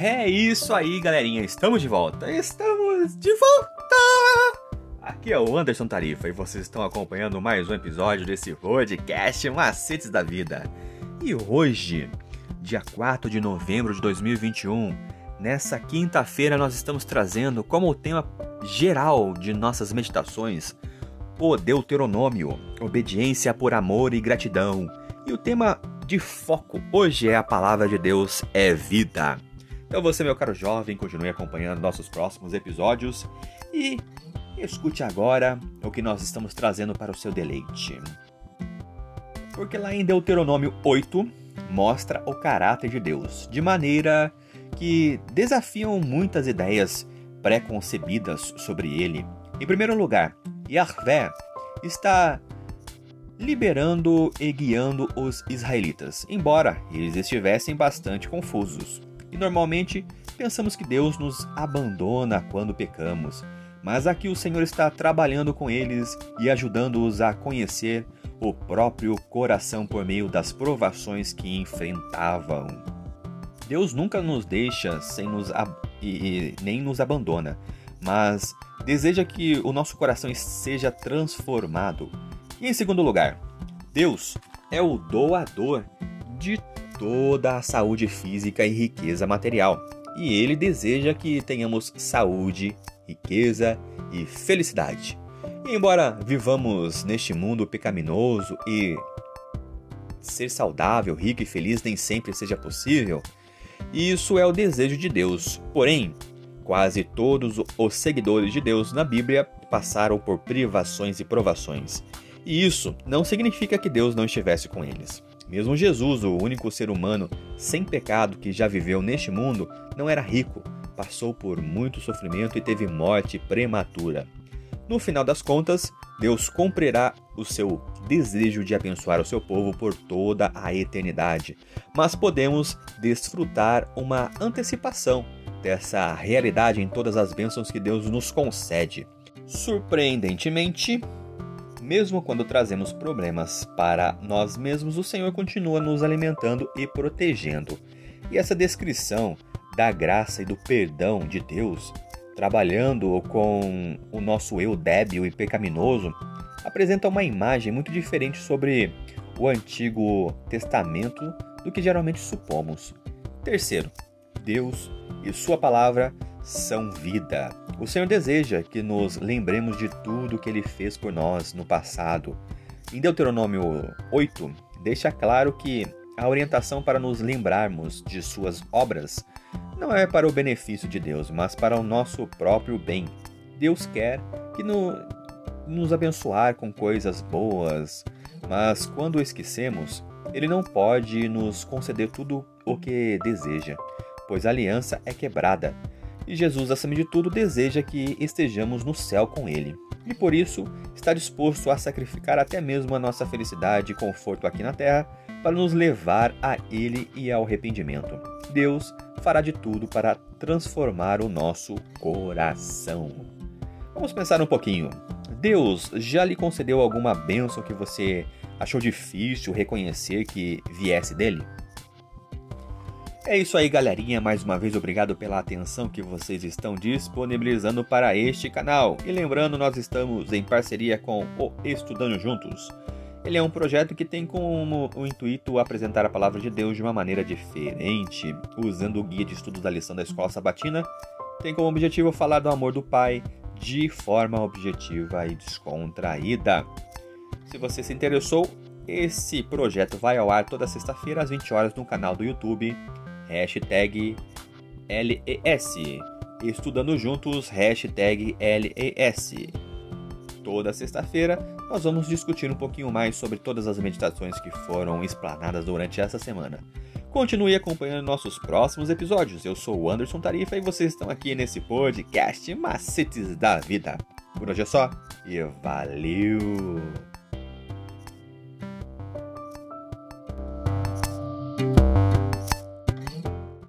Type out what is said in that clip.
É isso aí, galerinha. Estamos de volta. Estamos de volta! Aqui é o Anderson Tarifa e vocês estão acompanhando mais um episódio desse podcast Macetes da Vida. E hoje, dia 4 de novembro de 2021, nessa quinta-feira nós estamos trazendo como tema geral de nossas meditações o Deuteronômio, obediência por amor e gratidão. E o tema de foco hoje é a palavra de Deus é vida. Então você, meu caro jovem, continue acompanhando nossos próximos episódios e escute agora o que nós estamos trazendo para o seu deleite. Porque lá em Deuteronômio 8 mostra o caráter de Deus, de maneira que desafiam muitas ideias pré-concebidas sobre ele. Em primeiro lugar, Yahvé está liberando e guiando os israelitas, embora eles estivessem bastante confusos. E normalmente pensamos que Deus nos abandona quando pecamos, mas aqui o Senhor está trabalhando com eles e ajudando-os a conhecer o próprio coração por meio das provações que enfrentavam. Deus nunca nos deixa sem nos e, e nem nos abandona, mas deseja que o nosso coração seja transformado. E em segundo lugar, Deus é o doador de toda a saúde física e riqueza material. E ele deseja que tenhamos saúde, riqueza e felicidade. E embora vivamos neste mundo pecaminoso e ser saudável, rico e feliz nem sempre seja possível, isso é o desejo de Deus. Porém, quase todos os seguidores de Deus na Bíblia passaram por privações e provações. E isso não significa que Deus não estivesse com eles. Mesmo Jesus, o único ser humano sem pecado que já viveu neste mundo, não era rico, passou por muito sofrimento e teve morte prematura. No final das contas, Deus cumprirá o seu desejo de abençoar o seu povo por toda a eternidade, mas podemos desfrutar uma antecipação dessa realidade em todas as bênçãos que Deus nos concede. Surpreendentemente, mesmo quando trazemos problemas para nós mesmos, o Senhor continua nos alimentando e protegendo. E essa descrição da graça e do perdão de Deus, trabalhando com o nosso eu débil e pecaminoso, apresenta uma imagem muito diferente sobre o Antigo Testamento do que geralmente supomos. Terceiro, Deus e Sua palavra são vida. O Senhor deseja que nos lembremos de tudo que Ele fez por nós no passado. Em Deuteronômio 8, deixa claro que a orientação para nos lembrarmos de Suas obras não é para o benefício de Deus, mas para o nosso próprio bem. Deus quer que no, nos abençoar com coisas boas, mas quando esquecemos, Ele não pode nos conceder tudo o que deseja, pois a aliança é quebrada e Jesus, acima de tudo, deseja que estejamos no céu com Ele. E por isso está disposto a sacrificar até mesmo a nossa felicidade e conforto aqui na terra para nos levar a Ele e ao arrependimento. Deus fará de tudo para transformar o nosso coração. Vamos pensar um pouquinho. Deus já lhe concedeu alguma bênção que você achou difícil reconhecer que viesse dele? É isso aí, galerinha. Mais uma vez, obrigado pela atenção que vocês estão disponibilizando para este canal. E lembrando, nós estamos em parceria com o Estudando Juntos. Ele é um projeto que tem como o intuito apresentar a palavra de Deus de uma maneira diferente, usando o guia de estudos da lição da escola sabatina. Tem como objetivo falar do amor do Pai de forma objetiva e descontraída. Se você se interessou, esse projeto vai ao ar toda sexta-feira às 20 horas no canal do YouTube hashtag LES. Estudando juntos, hashtag LES. Toda sexta-feira nós vamos discutir um pouquinho mais sobre todas as meditações que foram explanadas durante essa semana. Continue acompanhando nossos próximos episódios. Eu sou o Anderson Tarifa e vocês estão aqui nesse podcast Macetes da Vida. Por hoje é só e valeu!